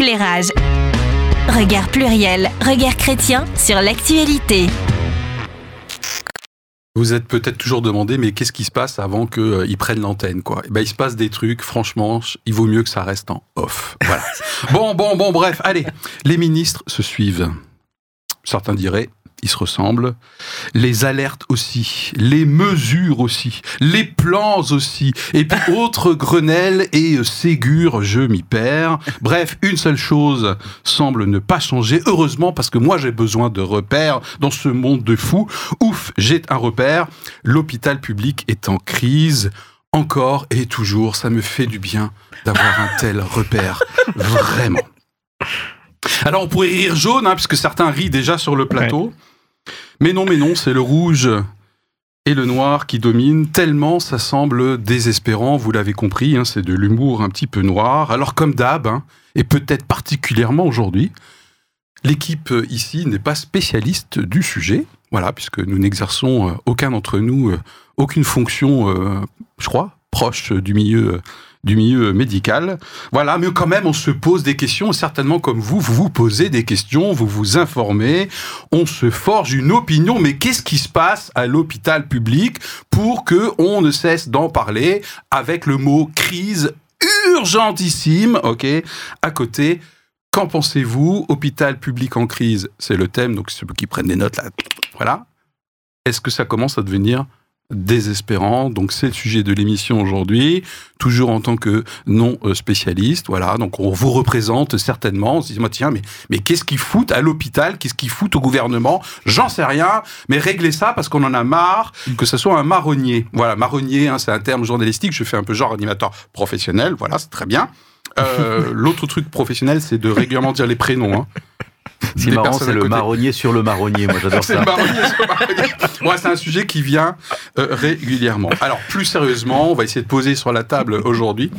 Éclairage. Regard pluriel, regard chrétien sur l'actualité. Vous êtes peut-être toujours demandé, mais qu'est-ce qui se passe avant qu'ils prennent l'antenne, quoi? Eh ben, il se passe des trucs, franchement, il vaut mieux que ça reste en off. Voilà. bon, bon, bon, bref, allez. Les ministres se suivent. Certains diraient, ils se ressemblent. Les alertes aussi, les mesures aussi, les plans aussi, et puis autres Grenelle et Ségur, je m'y perds. Bref, une seule chose semble ne pas changer, heureusement, parce que moi j'ai besoin de repères dans ce monde de fous. Ouf, j'ai un repère, l'hôpital public est en crise. Encore et toujours, ça me fait du bien d'avoir un tel repère. Vraiment. Alors on pourrait rire jaune, hein, puisque certains rient déjà sur le plateau. Mais non, mais non, c'est le rouge et le noir qui dominent, tellement ça semble désespérant, vous l'avez compris, hein, c'est de l'humour un petit peu noir. Alors comme d'hab, hein, et peut-être particulièrement aujourd'hui, l'équipe euh, ici n'est pas spécialiste du sujet, voilà, puisque nous n'exerçons euh, aucun d'entre nous euh, aucune fonction, je crois, proche du milieu du milieu médical. Voilà, mais quand même, on se pose des questions, certainement comme vous, vous vous posez des questions, vous vous informez, on se forge une opinion, mais qu'est-ce qui se passe à l'hôpital public pour que on ne cesse d'en parler avec le mot crise urgentissime, ok, à côté Qu'en pensez-vous? Hôpital public en crise, c'est le thème, donc ceux qui prennent des notes là, voilà. Est-ce que ça commence à devenir désespérant. Donc c'est le sujet de l'émission aujourd'hui, toujours en tant que non spécialiste. Voilà, donc on vous représente certainement. On se dit, tiens, mais, mais qu'est-ce qu'ils foutent à l'hôpital? Qu'est-ce qu'ils foutent au gouvernement? J'en sais rien, mais réglez ça parce qu'on en a marre que ce soit un marronnier. Voilà, marronnier, hein, c'est un terme journalistique. Je fais un peu genre animateur professionnel. Voilà, c'est très bien. Euh, L'autre truc professionnel, c'est de régulièrement dire les prénoms. Hein. C'est marrant, c'est le marronnier sur le marronnier. Moi, j'adore ça. c'est le marronnier sur le marronnier. c'est un sujet qui vient euh, régulièrement. Alors, plus sérieusement, on va essayer de poser sur la table aujourd'hui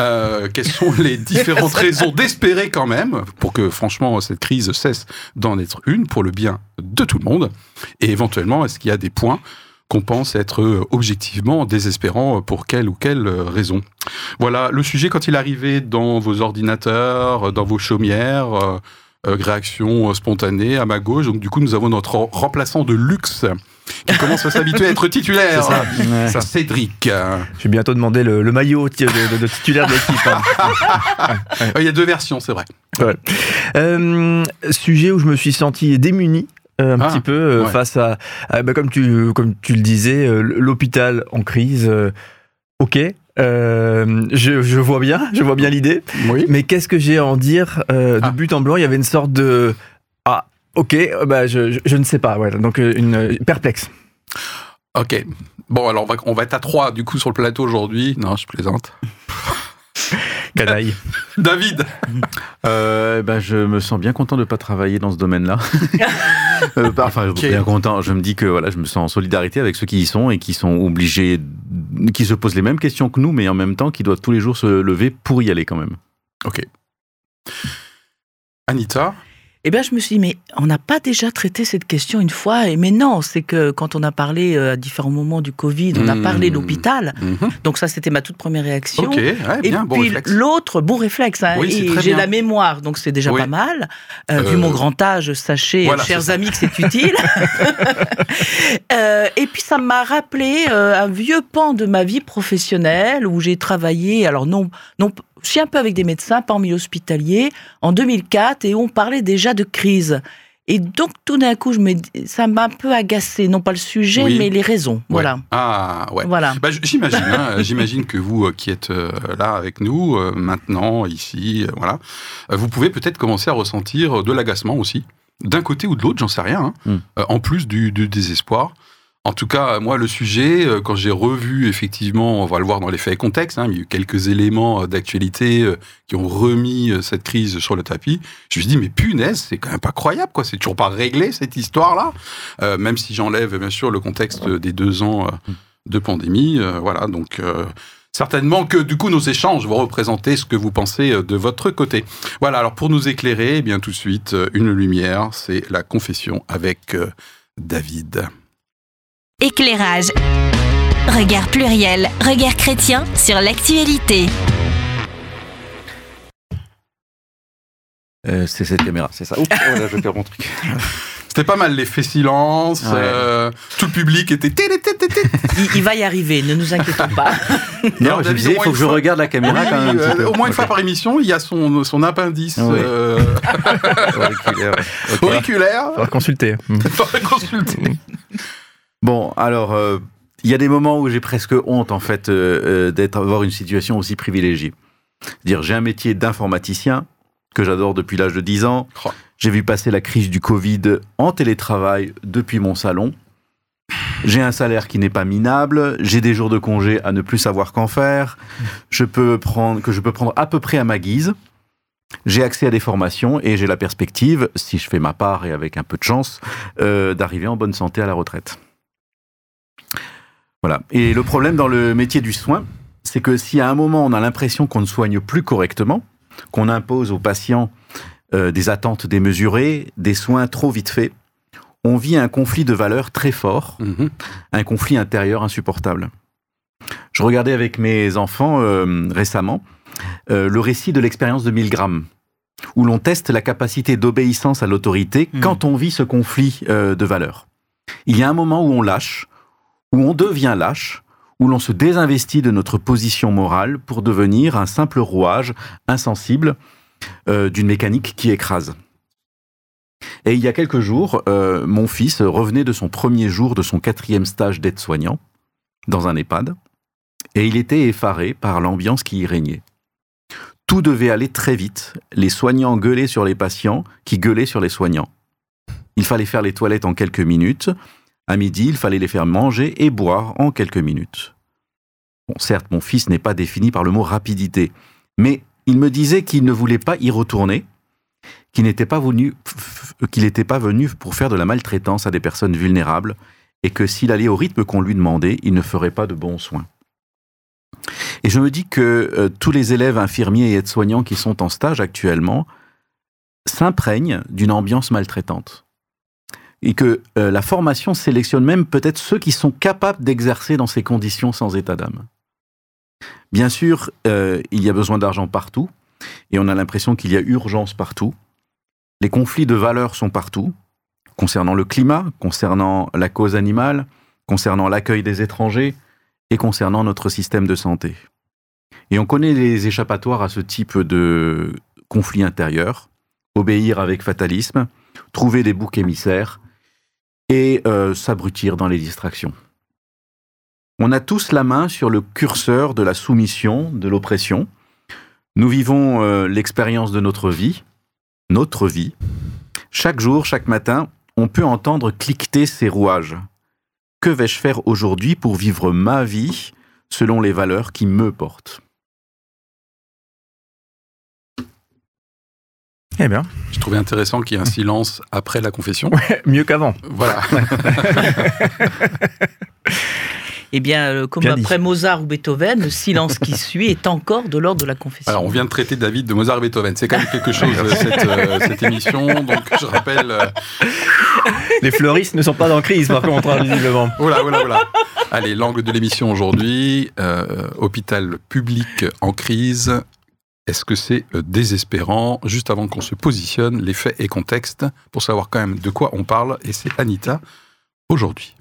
euh, quelles sont les différentes raisons d'espérer quand même pour que, franchement, cette crise cesse d'en être une pour le bien de tout le monde. Et éventuellement, est-ce qu'il y a des points qu'on pense être euh, objectivement désespérants pour quelle ou quelle raison? Voilà, le sujet quand il arrivait dans vos ordinateurs, dans vos chaumières, réaction euh, spontanée à ma gauche. Donc du coup, nous avons notre remplaçant de luxe qui commence à s'habituer à être titulaire. C'est ça. Cédric. Je vais bientôt demander le, maillot de, titulaire de l'équipe. Hein. Il y a deux versions, c'est vrai. Euh, sujet où je me suis senti démuni. un ah, petit peu face à, bah, comme tu comme tu le disais l'hôpital en crise ok euh, je, je, vois bien, je vois bien l'idée. Oui. Mais qu'est-ce que j'ai à en dire euh, De ah. but en blanc, il y avait une sorte de ah, ok, euh, bah je, je, ne sais pas. Ouais, donc euh, une perplexe. Ok. Bon, alors on va, on va être à trois du coup sur le plateau aujourd'hui. Non, je plaisante. Canaille. David euh, bah, Je me sens bien content de ne pas travailler dans ce domaine-là. euh, bah, enfin, bien content. Je me dis que voilà, je me sens en solidarité avec ceux qui y sont et qui sont obligés, qui se posent les mêmes questions que nous, mais en même temps qui doivent tous les jours se lever pour y aller quand même. Ok. Anita eh bien, je me suis dit, mais on n'a pas déjà traité cette question une fois Mais non, c'est que quand on a parlé euh, à différents moments du Covid, on a parlé de mmh. l'hôpital. Mmh. Donc ça, c'était ma toute première réaction. Ok, bien, et puis l'autre, bon réflexe. Hein, j'ai la mémoire, donc c'est déjà pas mal. Euh, vu mon euh, grand âge, sachez, chers amis, que c'est utile. et puis ça m'a rappelé un vieux pan de ma vie professionnelle où j'ai travaillé, alors non, non suis un peu avec des médecins, pas en milieu hospitalier, en 2004, et on parlait déjà de crise. Et donc, tout d'un coup, je me, ça m'a un peu agacé, non pas le sujet, mais les raisons. Voilà. Ah, ouais. Voilà. Bah, j'imagine, hein, j'imagine que vous euh, qui êtes euh, là avec nous, euh, maintenant, ici, voilà, vous pouvez peut-être commencer à ressentir de l'agacement aussi. D'un côté ou de l'autre, j'en sais rien, hein. hmm. en plus du, du désespoir. En tout cas, moi, le sujet, euh, quand j'ai revu, effectivement, on va le voir dans les faits et contextes, hein, il y a eu quelques éléments euh, d'actualité euh, qui ont remis cette crise sur le tapis. Je me suis dit, mais punaise, c'est quand même pas croyable, quoi. C'est toujours pas réglé, cette histoire-là. même si j'enlève, bien sûr, le contexte des deux ans de pandémie. voilà, donc... Certainement que du coup nos échanges vont représenter ce que vous pensez de votre côté. Voilà, alors pour nous éclairer, eh bien tout de suite, une lumière, c'est la confession avec David. Éclairage. Regard pluriel, regard chrétien sur l'actualité. Euh, c'est cette caméra, c'est ça. Oups, oh là, je perds mon truc. C'était pas mal l'effet silence, Ouais. euh, tout le public était... Il, il va y arriver, ne nous inquiétons pas. Non, Alors, je David, disais, il faut que je fois- regarde la caméra Oui, quand même. euh, au moins une fois par émission, il y a son, son appendice Oui. euh, Auriculaire, ouais. Ok. auriculaire. Faudra consulter. Faudrait consulter. Bon, alors, euh, il y a des moments où j'ai presque honte, en fait, euh, euh, d'être avoir une situation aussi privilégiée. C'est-à-dire, j'ai un métier d'informaticien que j'adore depuis l'âge de 10 ans. Oh. J'ai vu passer la crise du Covid en télétravail depuis mon salon. J'ai un salaire qui n'est pas minable. J'ai des jours de congé à ne plus savoir qu'en faire. Je peux prendre, que je peux prendre à peu près à ma guise. J'ai accès à des formations et j'ai la perspective, si je fais ma part et avec un peu de chance, euh, d'arriver en bonne santé à la retraite. Voilà. Et le problème dans le métier du soin, c'est que si à un moment on a l'impression qu'on ne soigne plus correctement, qu'on impose aux patients euh, des attentes démesurées, des soins trop vite faits, on vit un conflit de valeurs très fort, Mhm. un conflit intérieur insupportable. Je regardais avec mes enfants euh, récemment euh, le récit de l'expérience de Milgram, où l'on teste la capacité d'obéissance à l'autorité Mhm. quand on vit ce conflit de valeurs. Il y a un moment où on lâche, où on devient lâche, où l'on se désinvestit de notre position morale pour devenir un simple rouage insensible euh, d'une mécanique qui écrase. Et il y a quelques jours, euh, mon fils revenait de son premier jour de son quatrième stage d'aide-soignant dans un EHPAD, et il était effaré par l'ambiance qui y régnait. Tout devait aller très vite, les soignants gueulaient sur les patients qui gueulaient sur les soignants. Il fallait faire les toilettes en quelques minutes, à midi, il fallait les faire manger et boire en quelques minutes. Bon, certes, mon fils n'est pas défini par le mot rapidité, mais il me disait qu'il ne voulait pas y retourner, qu'il n'était pas venu, pour faire de la maltraitance à des personnes vulnérables, et que s'il allait au rythme qu'on lui demandait, il ne ferait pas de bons soins. Et je me dis que euh, tous les élèves infirmiers et aides-soignants qui sont en stage actuellement s'imprègnent d'une ambiance maltraitante. Et que euh, la formation sélectionne même peut-être ceux qui sont capables d'exercer dans ces conditions sans état d'âme. Bien sûr, euh, il y a besoin d'argent partout, et on a l'impression qu'il y a urgence partout. Les conflits de valeurs sont partout, concernant le climat, concernant la cause animale, concernant l'accueil des étrangers et concernant notre système de santé. Et on connaît les échappatoires à ce type de conflit intérieur, obéir avec fatalisme, trouver des boucs émissaires et euh, s'abrutir dans les distractions. On a tous la main sur le curseur de la soumission, de l'oppression. Nous vivons euh, l'expérience de notre vie, notre vie. Chaque jour, chaque matin, on peut entendre cliqueter ces rouages. Que vais-je faire aujourd'hui pour vivre ma vie selon les valeurs qui me portent? Eh bien, Je trouvais intéressant qu'il y ait un silence après la confession. mieux qu'avant. Voilà. Eh bien, euh, comme Bien dit. après Mozart ou Beethoven, le silence qui suit est encore de l'ordre de la confession. Alors, on vient de traiter David de Mozart et Beethoven. C'est quand même quelque chose, cette, euh, cette émission. Donc, je rappelle. euh, Les fleuristes ne sont pas en crise, par contre, hein, visiblement. Voilà, voilà, voilà. Allez, l'angle de l'émission aujourd'hui, euh, hôpital public en crise. Est-ce que c'est euh, désespérant? Juste avant qu'on se positionne, les faits et contexte, pour savoir quand même de quoi on parle. Et c'est Anita aujourd'hui.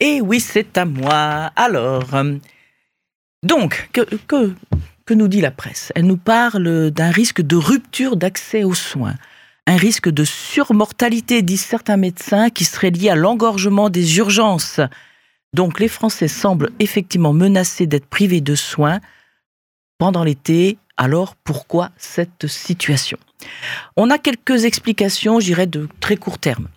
Et oui, c'est à moi. Alors, euh, donc, que, que nous dit la presse? Elle nous parle d'un risque de rupture d'accès aux soins, un risque de surmortalité, disent certains médecins, qui serait lié à l'engorgement des urgences. Donc, les Français semblent effectivement menacés d'être privés de soins pendant l'été. Alors, pourquoi cette situation? On a quelques explications, je dirais, de très court terme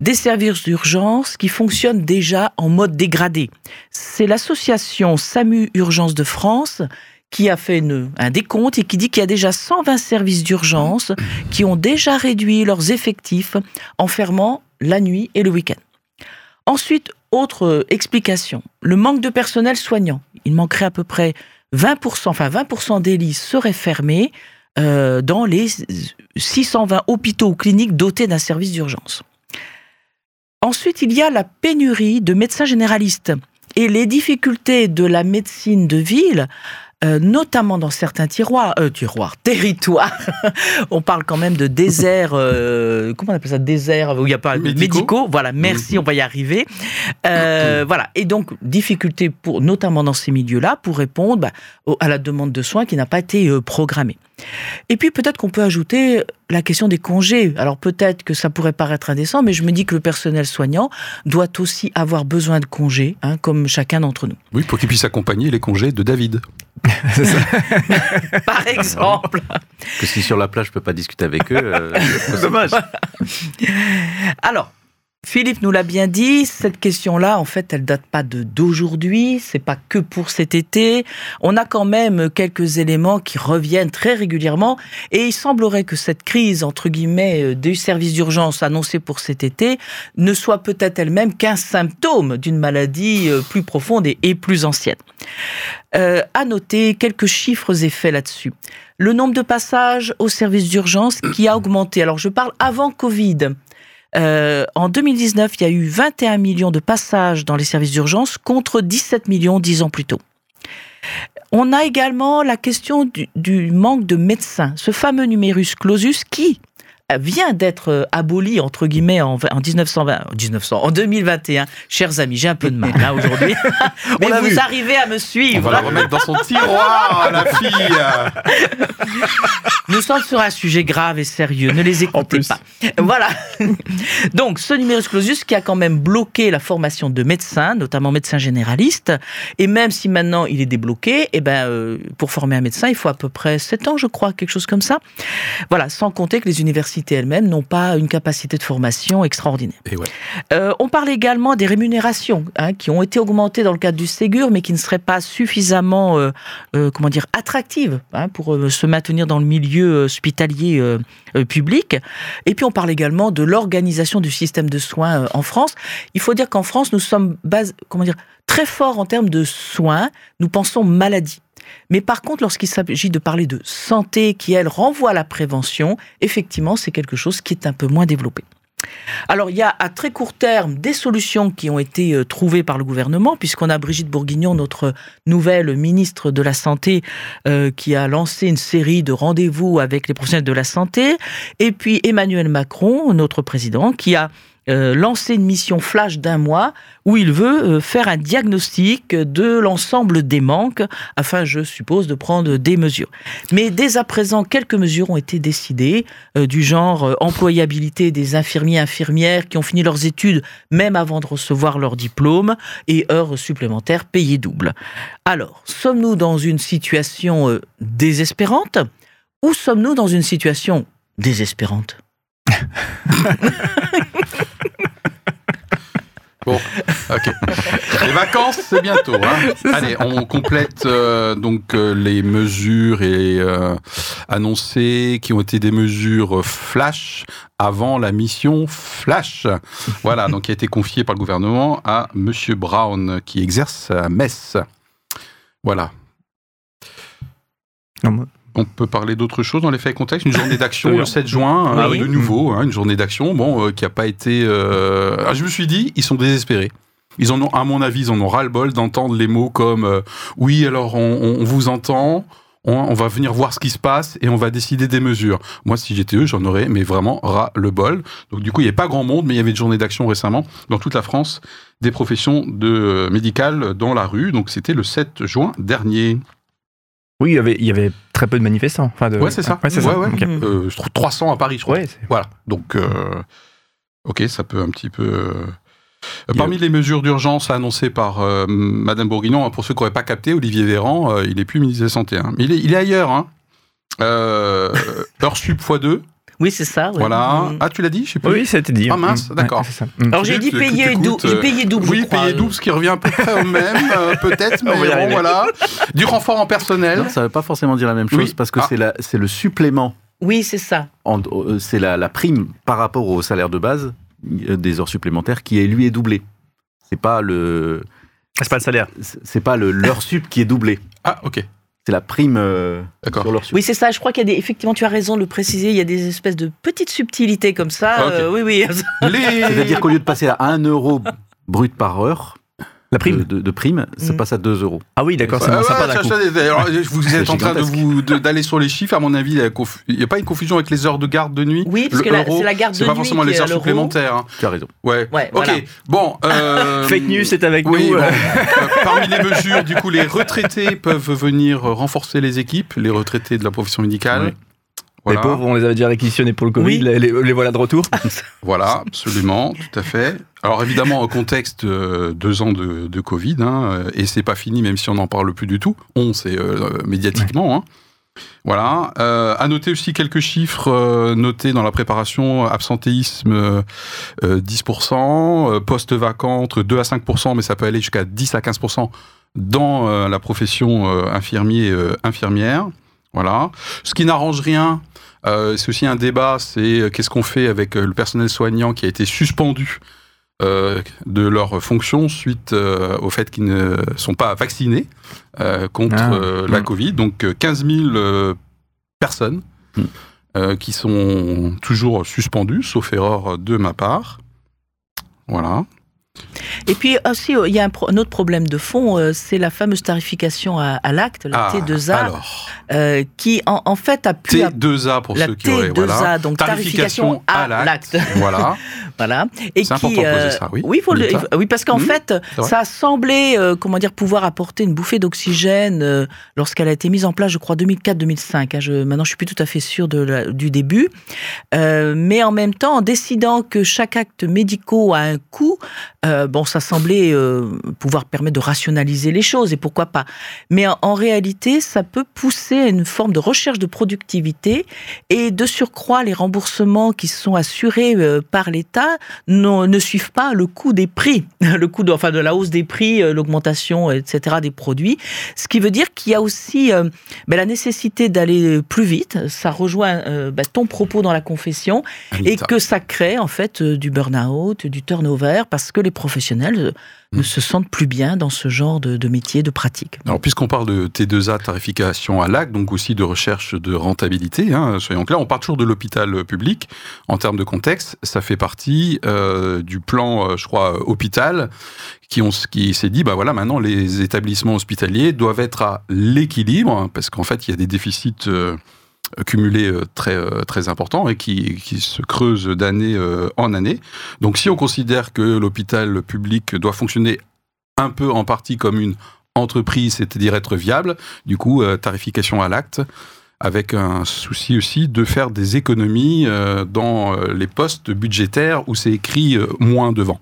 des services d'urgence qui fonctionnent déjà en mode dégradé. C'est l'association SAMU Urgence de France qui a fait un décompte et qui dit qu'il y a déjà 120 services d'urgence qui ont déjà réduit leurs effectifs en fermant la nuit et le week-end. Ensuite, autre euh, explication, le manque de personnel soignant. Il manquerait à peu près 20%, enfin 20% des lits seraient fermés euh, dans les 620 hôpitaux ou cliniques dotés d'un service d'urgence. Ensuite, il y a la pénurie de médecins généralistes et les difficultés de la médecine de ville euh, notamment dans certains tiroirs, euh, tiroirs, territoires. on parle quand même de déserts, euh, comment on appelle ça, déserts où il n'y a pas de médicaux. Voilà, merci, on va y arriver. voilà, et donc difficulté pour, notamment dans ces milieux-là, pour répondre bah, à la demande de soins qui n'a pas été programmée. Et puis peut-être qu'on peut ajouter la question des congés. Alors peut-être que ça pourrait paraître indécent, mais je me dis que le personnel soignant doit aussi avoir besoin de congés, hein, comme chacun d'entre nous. Oui, pour qu'il puisse accompagner les congés de David. Par exemple. Que si sur la plage je peux pas discuter avec eux, euh, c'est dommage. Alors, Philippe nous l'a bien dit, cette question-là, en fait, elle date pas de d'aujourd'hui, c'est pas que pour cet été. On a quand même quelques éléments qui reviennent très régulièrement et il semblerait que cette crise, entre guillemets, euh, du service d'urgence annoncée pour cet été ne soit peut-être elle-même qu'un symptôme d'une maladie euh, plus profonde et, plus ancienne. Euh, à noter quelques chiffres et faits là-dessus. Le nombre de passages au service d'urgence qui a augmenté. Alors, je parle avant Covid. Euh, en 2019, il y a eu 21 millions de passages dans les services d'urgence contre 17 millions dix ans plus tôt. On a également la question du, du manque de médecins, ce fameux numerus clausus qui, vient d'être euh, aboli entre guillemets en, en 1920, 1900, en 2021. Chers amis, j'ai un peu de mal là aujourd'hui, mais vous arrivez à me suivre. On va la remettre dans son tiroir, la fille. Nous sommes sur un sujet grave et sérieux. Ne les écoutez pas. Voilà. Donc, ce numerus clausus qui a quand même bloqué la formation de médecins, notamment médecins généralistes, et même si maintenant il est débloqué, eh ben, euh, pour former un médecin, il faut à peu près 7 ans, je crois, quelque chose comme ça. Voilà, sans compter que les universités elles-mêmes n'ont pas une capacité de formation extraordinaire. Euh, on parle également des rémunérations hein, qui ont été augmentées dans le cadre du Ségur, mais qui ne seraient pas suffisamment, euh, euh, comment dire, attractives hein, pour se maintenir dans le milieu hospitalier public. Et puis on parle également de l'organisation du système de soins en France. Il faut dire qu'en France, nous sommes base, comment dire, très forts en termes de soins. Nous pensons maladie. Mais par contre, lorsqu'il s'agit de parler de santé qui, elle, renvoie à la prévention, effectivement, c'est quelque chose qui est un peu moins développé. Alors il y a à très court terme des solutions qui ont été euh, trouvées par le gouvernement, puisqu'on a Brigitte Bourguignon, notre nouvelle ministre de la Santé, euh, qui a lancé une série de rendez-vous avec les professionnels de la santé, et puis Emmanuel Macron, notre président, qui a euh, lancer une mission flash d'un mois où il veut euh, faire un diagnostic de l'ensemble des manques afin, je suppose, de prendre des mesures. Mais dès à présent, quelques mesures ont été décidées euh, du genre employabilité des infirmiers infirmières qui ont fini leurs études même avant de recevoir leur diplôme et heures supplémentaires payées double. Alors, sommes-nous dans une situation désespérante ou sommes-nous dans une situation désespérante? Bon, ok. Les vacances, c'est bientôt. Hein. Allez, on complète euh, donc euh, les mesures et euh, annoncées qui ont été des mesures flash avant la mission flash. Voilà, donc qui a été confiée par le gouvernement à Monsieur Brown qui exerce à Metz. Voilà. On peut parler d'autre chose dans les faits et contexte. Une journée d'action le 7 juin, hein, de nouveau, hein, une journée d'action, bon, euh, qui n'a pas été. Euh, ah, je me suis dit, ils sont désespérés. Ils en ont, à mon avis, ils en ont ras-le-bol d'entendre les mots comme euh, oui, alors on, vous entend, on, va venir voir ce qui se passe et on va décider des mesures. Moi, si j'étais eux, j'en aurais, mais vraiment ras-le-bol. Donc, du coup, il n'y avait pas grand monde, mais il y avait une journée d'action récemment dans toute la France des professions de médicales dans la rue. Donc, c'était le 7 juin dernier. Oui, il y avait, il y avait très peu de manifestants. Enfin de... Ouais, c'est ça. Ouais, c'est ouais, ça. Euh, je trouve 300 à Paris, je crois. voilà. Donc, euh, ok, ça peut un petit peu. Euh, parmi les mesures d'urgence annoncées par Madame Bourguignon, hein, pour ceux qui n'auraient pas capté, Olivier Véran, il est plus ministre de la Santé. Hein. il est, il est ailleurs. Hein. heure sup x2. Oui, c'est ça. Voilà. Mm. Ah, tu l'as dit Je sais pas. Oui, ça a été dit. Ah mince, d'accord. Mm. Alors j'ai dit payer, double. j'ai payé double. Oui, payer double, ce qui revient à peu près au même, euh, peut-être, mais bon, voilà. Du renfort en personnel. ça ne veut pas forcément dire la même chose parce que ah. c'est le supplément. Oui, c'est ça. Euh, c'est la, la, prime par rapport au salaire de base euh, des heures supplémentaires qui, est, lui, est doublé. C'est pas le. C'est pas le salaire. C'est pas le l'heure sup qui est doublé. Ah, ok. C'est la prime euh, sur leur Oui, c'est ça. Je crois qu'il y a des. Effectivement, tu as raison de le préciser. Il y a des espèces de petites subtilités comme ça. Euh, oui, oui. C'est-à-dire qu'au lieu de passer à 1 euro brut par heure, la prime de, prime, ça mm. passe à 2 euros. Ah oui, d'accord, c'est ça pas Vous êtes en train d'aller sur les chiffres, à mon avis, il n'y a pas une confusion avec les heures de garde de nuit Oui, parce que c'est la garde de nuit. C'est pas forcément les heures supplémentaires. Hein. Tu as raison. Ouais. ok. Bon. Euh, Fake news, c'est avec nous. Euh. parmi les mesures, du coup, les retraités peuvent venir renforcer les équipes, les retraités de la profession médicale. Les pauvres, on les avait déjà réquisitionnés pour le Covid, les, voilà de retour. voilà, absolument, tout à fait. Alors évidemment, au contexte euh, deux ans de, de Covid, hein, euh, et c'est pas fini, même si on n'en parle plus du tout. On, c'est euh, médiatiquement. Hein. Voilà. Euh, à noter aussi quelques chiffres euh, notés dans la préparation. Absentéisme 10%, poste vacant entre 2 à 5%, mais ça peut aller jusqu'à 10 à 15% dans la profession infirmier infirmière. Voilà. Ce qui n'arrange rien euh, c'est aussi un débat, c'est euh, qu'est-ce qu'on fait avec euh, le personnel soignant qui a été suspendu de leur fonction suite au fait qu'ils ne sont pas vaccinés contre ah. la Covid. Donc 15 000 personnes hmm. qui sont toujours suspendues, sauf erreur de ma part. Voilà. Et puis aussi, il y a un, autre problème de fond, euh, c'est la fameuse tarification à, l'acte, la ah, T2A, euh, qui en, fait a pu... T2A pour ceux qui auraient... Voilà. donc tarification, à l'acte. Voilà. voilà. Et c'est important euh, ça, oui. Oui, faut le, oui parce qu'en mmh, fait, ça a semblé, comment dire, pouvoir apporter une bouffée d'oxygène lorsqu'elle a été mise en place, je crois, 2004-2005. Hein, je, maintenant, je suis plus tout à fait sûr de du début. mais en même temps, en décidant que chaque acte médical a un coût, bon, ça semblait euh, pouvoir permettre de rationaliser les choses, et pourquoi pas. Mais en, réalité, ça peut pousser à une forme de recherche de productivité, et de surcroît, les remboursements qui sont assurés euh, par l'État ne suivent pas le coût des prix, le coût de, enfin, de la hausse des prix, euh, l'augmentation, etc. des produits. Ce qui veut dire qu'il y a aussi ben, la nécessité d'aller plus vite. Ça rejoint ben, ton propos dans la confession, et que ça crée en fait du burn-out, du turnover, parce que les professionnels ne hmm. se sentent plus bien dans ce genre de, métier, de pratique. Alors, puisqu'on parle de T2A, tarification à l'acte, donc aussi de recherche de rentabilité, hein, soyons clairs, on parle toujours de l'hôpital public. En termes de contexte, ça fait partie euh, du plan, euh, je crois, hôpital, qui, qui s'est dit, bah voilà, maintenant les établissements hospitaliers doivent être à l'équilibre, hein, parce qu'en fait, il y a des déficits. Euh, cumulé euh, très, euh, très important et qui, qui se creuse d'année euh, en année. Donc si on considère que l'hôpital public doit fonctionner un peu en partie comme une entreprise, c'est-à-dire être viable, du coup, tarification à l'acte, avec un souci aussi de faire des économies dans les postes budgétaires où c'est écrit moins devant.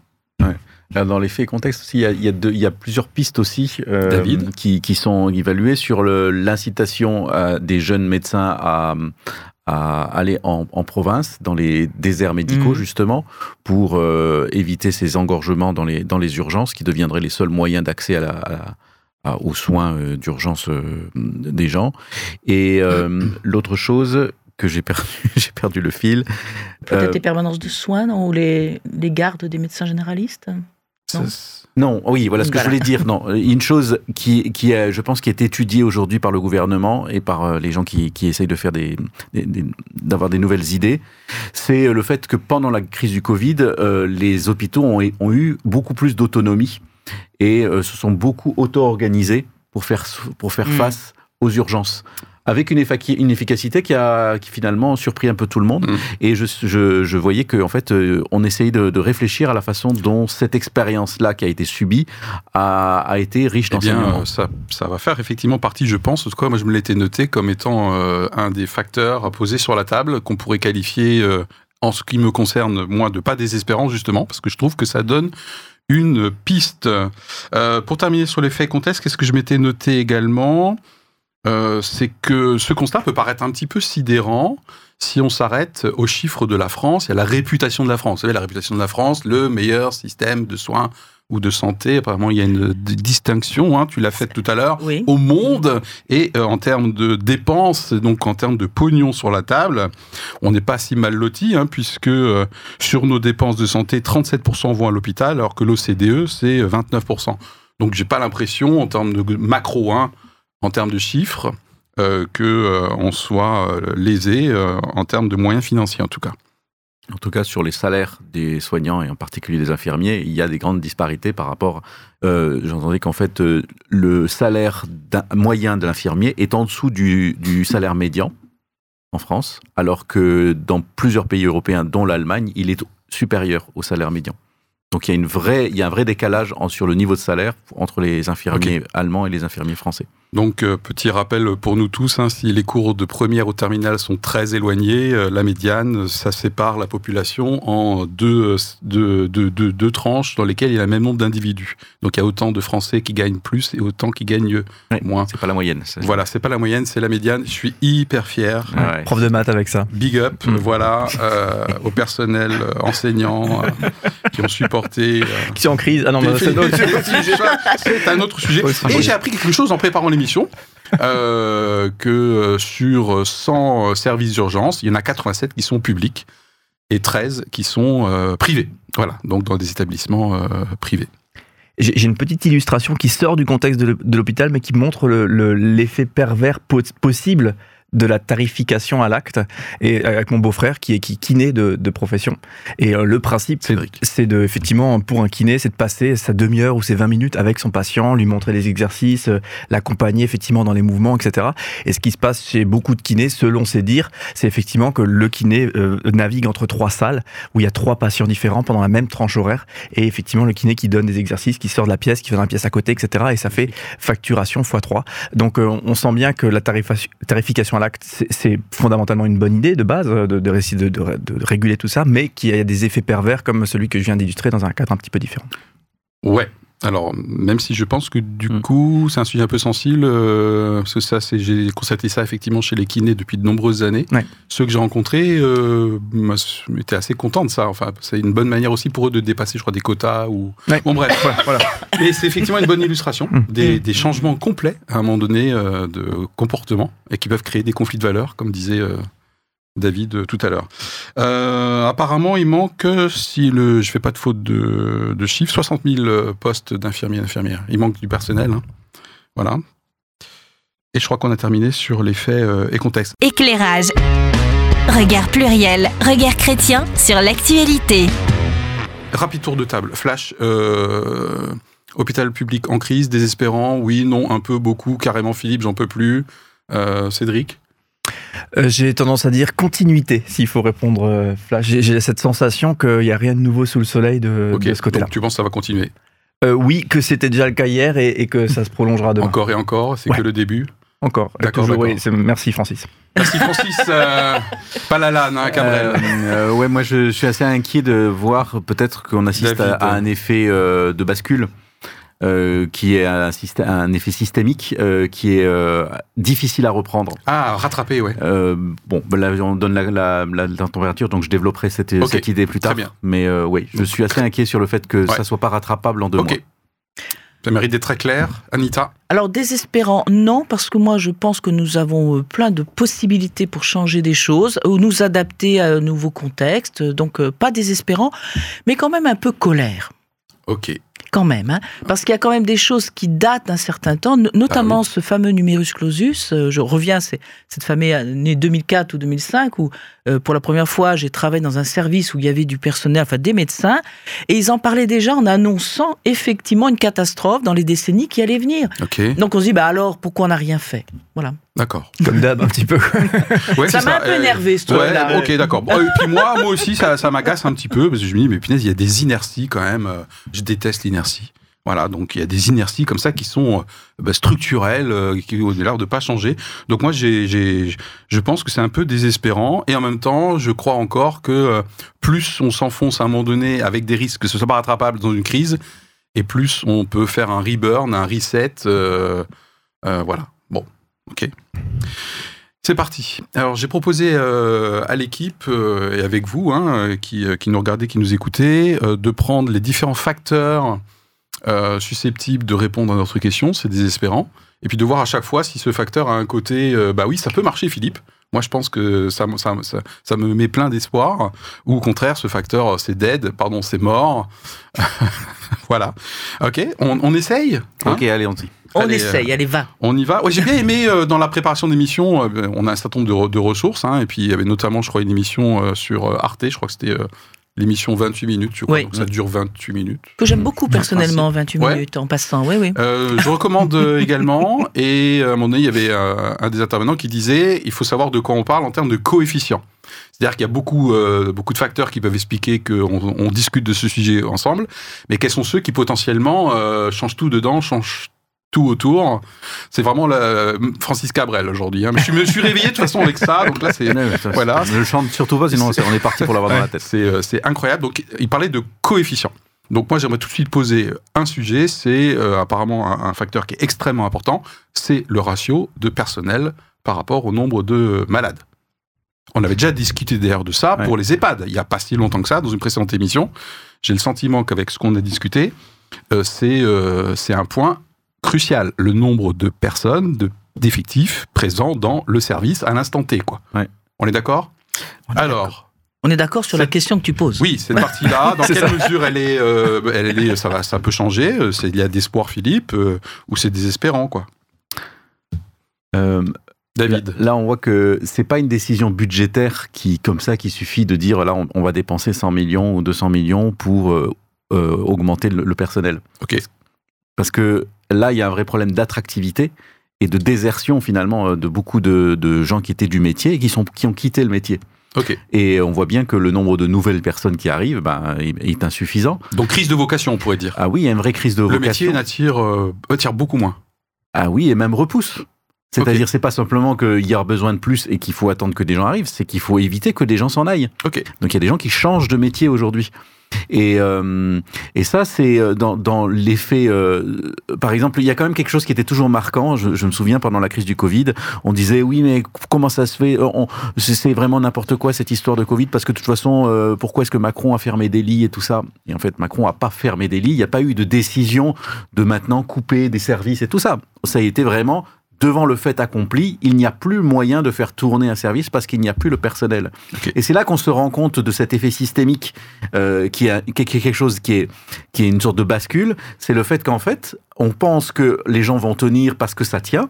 Dans les faits et contextes aussi, il y a, il y a, plusieurs pistes aussi euh, qui, qui, sont évaluées sur l'incitation des jeunes médecins à, à aller en, en, province, dans les déserts médicaux mmh. justement, pour euh, éviter ces engorgements dans les, dans les urgences qui deviendraient les seuls moyens d'accès à la, à aux soins euh, d'urgence euh, des gens. Et l'autre chose que j'ai perdu, j'ai perdu le fil. Peut-être les permanences de soins ou les, les gardes des médecins généralistes? Non, oui, voilà ce que je voulais dire. Non, une chose qui, qui je pense, qui est étudiée aujourd'hui par le gouvernement et par euh, les gens qui, qui essayent de faire des, d'avoir des nouvelles idées, c'est le fait que pendant la crise du Covid, euh, les hôpitaux ont, ont, eu beaucoup plus d'autonomie et euh, se sont beaucoup auto-organisés pour faire, pour faire mm. face aux urgences avec une, une, efficacité qui a qui finalement surpris un peu tout le monde. Mm. Et je, je, je, voyais qu'en en fait, euh, on essayait de, de, réfléchir à la façon dont cette expérience-là qui a été subie a, a été riche eh d'enseignements. Ça, ça va faire effectivement partie, je pense, en tout cas, moi je me l'étais noté comme étant euh, un des facteurs à poser sur la table qu'on pourrait qualifier, euh, en ce qui me concerne, moi, de pas désespérant, justement, parce que je trouve que ça donne une piste. pour terminer sur les faits contexte, qu'est-ce que je m'étais noté également? Euh, c'est que ce constat peut paraître un petit peu sidérant si on s'arrête aux chiffres de la France et à la réputation de la France. Vous savez, la réputation de la France, le meilleur système de soins ou de santé. Apparemment, il y a une distinction, hein, tu l'as faite tout à l'heure, au monde. Et euh, en termes de dépenses, donc en termes de pognon sur la table, on n'est pas si mal loti, hein, puisque euh, sur nos dépenses de santé, 37% vont à l'hôpital, alors que l'OCDE, c'est 29%. Donc, j'ai pas l'impression, en termes de macro, hein, en termes de chiffres euh, que euh, on soit euh, lésé en termes de moyens financiers en tout cas. En tout cas, sur les salaires des soignants et en particulier des infirmiers, il y a des grandes disparités par rapport. Euh, J'entendais qu'en fait, euh, le salaire moyen de l'infirmier est en dessous du, du salaire médian en France, alors que dans plusieurs pays européens, dont l'Allemagne, il est supérieur au salaire médian. Donc il y a, une vraie, il y a un vrai décalage sur le niveau de salaire entre les infirmiers allemands et les infirmiers français. Donc, euh, petit rappel pour nous tous, hein, si les cours de première au terminal sont très éloignés, euh, la médiane, ça sépare la population en deux, deux, deux, deux, tranches dans lesquelles il y a le même nombre d'individus. Donc, il y a autant de Français qui gagnent plus et autant qui gagnent moins. C'est pas la moyenne. Voilà, c'est pas la moyenne, c'est la médiane. Je suis hyper fier. Prof de maths avec ça. Big up, mm. voilà, euh, au personnel enseignant qui ont supporté. qui sont en crise. Ah non, c'est un autre sujet. Et j'ai appris quelque chose en préparant euh, que euh, sur 100 services d'urgence, il y en a 87 qui sont publics et 13 qui sont euh, privés. Voilà, donc dans des établissements privés. J'ai une petite illustration qui sort du contexte de l'hôpital, mais qui montre l'effet pervers possible de la tarification à l'acte et avec mon beau-frère qui est qui kiné de, de profession. Et euh, le principe c'est de effectivement pour un kiné c'est de passer sa demi-heure ou ses 20 minutes avec son patient lui montrer les exercices euh, l'accompagner effectivement dans les mouvements etc et ce qui se passe chez beaucoup de kinés selon ses dires c'est effectivement que le kiné euh, navigue entre trois salles où il y a trois patients différents pendant la même tranche horaire et effectivement le kiné qui donne des exercices qui sort de la pièce qui fait dans la pièce à côté etc et ça fait facturation x3 donc on sent bien que la tarification à c'est fondamentalement une bonne idée de base de, de, de, réguler tout ça, mais qui a des effets pervers comme celui que je viens d'illustrer dans un cadre un petit peu différent. Ouais, alors, même si je pense que du mm. coup, c'est un sujet un peu sensible, euh, ça, j'ai constaté ça effectivement chez les kinés depuis de nombreuses années. Ceux que j'ai rencontrés euh, étaient assez contents de ça. Enfin, c'est une bonne manière aussi pour eux de dépasser, je crois, des quotas ou. Bon, bref, voilà. Et c'est effectivement une bonne illustration mm. des, des, changements complets à un moment donné euh, de comportement et qui peuvent créer des conflits de valeurs, comme disait. David euh, tout à l'heure. Euh, apparemment, il manque, si le, je fais pas de faute de, de chiffres, 60 000 euh, postes d'infirmiers et d'infirmières. Il manque du personnel. Hein. Voilà. Et je crois qu'on a terminé sur les faits et contexte. Éclairage. Regard pluriel, regard chrétien sur l'actualité. Rapide tour de table. Flash. hôpital public en crise, désespérant, oui, non, un peu, beaucoup, carrément Philippe, j'en peux plus. Cédric euh, j'ai tendance à dire continuité, s'il faut répondre euh. J'ai cette sensation qu'il n'y a rien de nouveau sous le soleil de, ce côté-là. Tu penses que ça va continuer euh, Oui, que c'était déjà le cas hier et, que ça se prolongera demain. Encore et encore, c'est que le début encore. D'accord. Oui, merci Francis. Merci Francis. pas la lane, hein, Cabrel. ouais, moi je, suis assez inquiet de voir peut-être qu'on assiste à, un effet de bascule. Euh, qui est un, un effet systémique euh, qui est euh, difficile à reprendre. Ah, rattraper, ouais. bon, ben là, on donne la, la, température, donc je développerai cette, cette idée plus tard. bien. Mais oui, je suis assez inquiet sur le fait que ça soit pas rattrapable en deux mois. Ça mérite d'être très clair. Anita Alors, désespérant, non, parce que moi, je pense que nous avons plein de possibilités pour changer des choses ou nous adapter à un nouveau contexte. Donc, pas désespérant, mais quand même un peu colère. Ok quand même, hein, parce qu'il y a quand même des choses qui datent d'un certain temps, notamment ah ce fameux numerus clausus. Euh, je reviens, c'est cette fameuse année 2004 ou 2005 où, euh, pour la première fois, j'ai travaillé dans un service où il y avait du personnel, enfin des médecins, et ils en parlaient déjà en annonçant effectivement une catastrophe dans les décennies qui allaient venir. Donc on se dit, bah alors, pourquoi on n'a rien fait? Voilà. D'accord. Comme d'hab, un petit peu. ça m'a un peu énervé, ce ouais, Ok, d'accord. et puis moi, moi aussi, ça, ça m'agace un petit peu, parce que je me dis, mais punaise, il y a des inerties quand même. Euh, je déteste l'inertie. Voilà, donc il y a des inerties comme ça qui sont euh, bah, structurelles, euh, qui ont l'air de pas changer. Donc moi, j'ai, je pense que c'est un peu désespérant, et en même temps, je crois encore que plus on s'enfonce à un moment donné avec des risques que ce soit pas rattrapable dans une crise, et plus on peut faire un reburn, un reset. voilà. Ok. C'est parti. Alors j'ai proposé euh, à l'équipe euh, et avec vous, hein, qui, euh, qui, nous regardez, qui nous écoutez, de prendre les différents facteurs susceptibles de répondre à notre question, c'est désespérant, et puis de voir à chaque fois si ce facteur a un côté, bah oui, ça peut marcher, Philippe. Moi, je pense que ça, ça, ça, me met plein d'espoir. Ou au contraire, ce facteur, c'est dead, pardon, c'est mort. voilà. Ok, on, on essaye hein Ok, allez, on dit. On essaye, allez, va. On y va. Ouais, J'ai bien aimé dans la préparation d'émissions, on a un certain nombre de, ressources, hein, et puis il y avait notamment, je crois, une émission sur Arte, je crois que c'était l'émission 28 minutes, je crois, donc ça dure 28 minutes. Que j'aime beaucoup personnellement, 28 minutes en passant, oui, oui. je recommande également, et à un moment donné, il y avait un des intervenants qui disait, il faut savoir de quoi on parle en termes de coefficients. C'est-à-dire qu'il y a beaucoup, euh, beaucoup de facteurs qui peuvent expliquer qu'on on discute de ce sujet ensemble, mais quels sont ceux qui potentiellement euh, changent tout dedans, changent tout autour. C'est vraiment Francis Cabrel aujourd'hui. Hein. Mais je me suis réveillé de toute façon avec ça. Donc là, c'est voilà. Ne chante surtout pas, sinon on est parti pour l'avoir dans la tête. Euh, c'est incroyable. Donc il parlait de coefficient. Donc moi, j'aimerais tout de suite poser un sujet. C'est apparemment un, un, facteur qui est extrêmement important. C'est le ratio de personnel par rapport au nombre de malades. On avait déjà discuté d'ailleurs de ça pour les EHPAD, il n'y a pas si longtemps que ça, dans une précédente émission. J'ai le sentiment qu'avec ce qu'on a discuté, euh, euh, c'est un point crucial, le nombre de personnes, d'effectifs présents dans le service à l'instant T. Quoi. On est d'accord? Alors, on est d'accord sur la question que tu poses. Oui, cette partie-là, dans quelle mesure elle est, euh, elle est, ça va, ça peut changer. il y a d'espoir, Philippe, ou c'est désespérant, quoi? David. Là, on voit que c'est pas une décision budgétaire qui, comme ça, qui suffit de dire là, on, va dépenser 100 millions ou 200 millions pour euh, euh, augmenter le, personnel. Ok. Parce que là, il y a un vrai problème d'attractivité et de désertion finalement euh, de beaucoup de, gens qui étaient du métier et qui, sont, qui ont quitté le métier. Ok. Et on voit bien que le nombre de nouvelles personnes qui arrivent ben, est insuffisant. Donc crise de vocation, on pourrait dire. Ah oui, il y a une vraie crise de vocation. Le métier attire beaucoup moins. Ah oui, et même repousse. C'est-à-dire, c'est pas simplement qu'il y a besoin de plus et qu'il faut attendre que des gens arrivent, c'est qu'il faut éviter que des gens s'en aillent. Ok. Donc il y a des gens qui changent de métier aujourd'hui. Et, euh, et ça, c'est euh, dans, dans l'effet. Euh, par exemple, il y a quand même quelque chose qui était toujours marquant. Je, je, me souviens pendant la crise du Covid, on disait oui, mais comment ça se fait? C'est vraiment n'importe quoi cette histoire de Covid parce que de toute façon, euh, pourquoi est-ce que Macron a fermé des lits et tout ça? Et en fait, Macron a pas fermé des lits. Il n'y a pas eu de décision de maintenant couper des services et tout ça. Ça a été vraiment devant le fait accompli, il n'y a plus moyen de faire tourner un service parce qu'il n'y a plus le personnel. Et c'est là qu'on se rend compte de cet effet systémique euh, qui, est, quelque chose qui est, qui est une sorte de bascule. C'est le fait qu'en fait, on pense que les gens vont tenir parce que ça tient.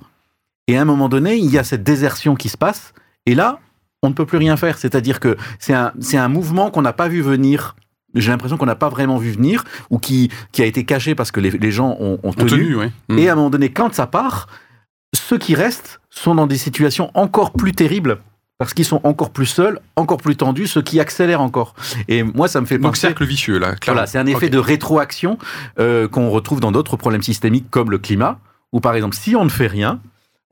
Et à un moment donné, il y a cette désertion qui se passe. Et là, on ne peut plus rien faire. C'est-à-dire que c'est un, un mouvement qu'on n'a pas vu venir j'ai l'impression qu'on n'a pas vraiment vu venir ou qui, qui a été caché parce que les, gens ont, tenu. Et à un moment donné, quand ça part, ceux qui restent sont dans des situations encore plus terribles parce qu'ils sont encore plus seuls, encore plus tendus, ce qui accélère encore. Et moi, ça me fait Donc, cercle vicieux, là, Voilà, c'est un effet de rétroaction euh, qu'on retrouve dans d'autres problèmes systémiques comme le climat, où par exemple, si on ne fait rien,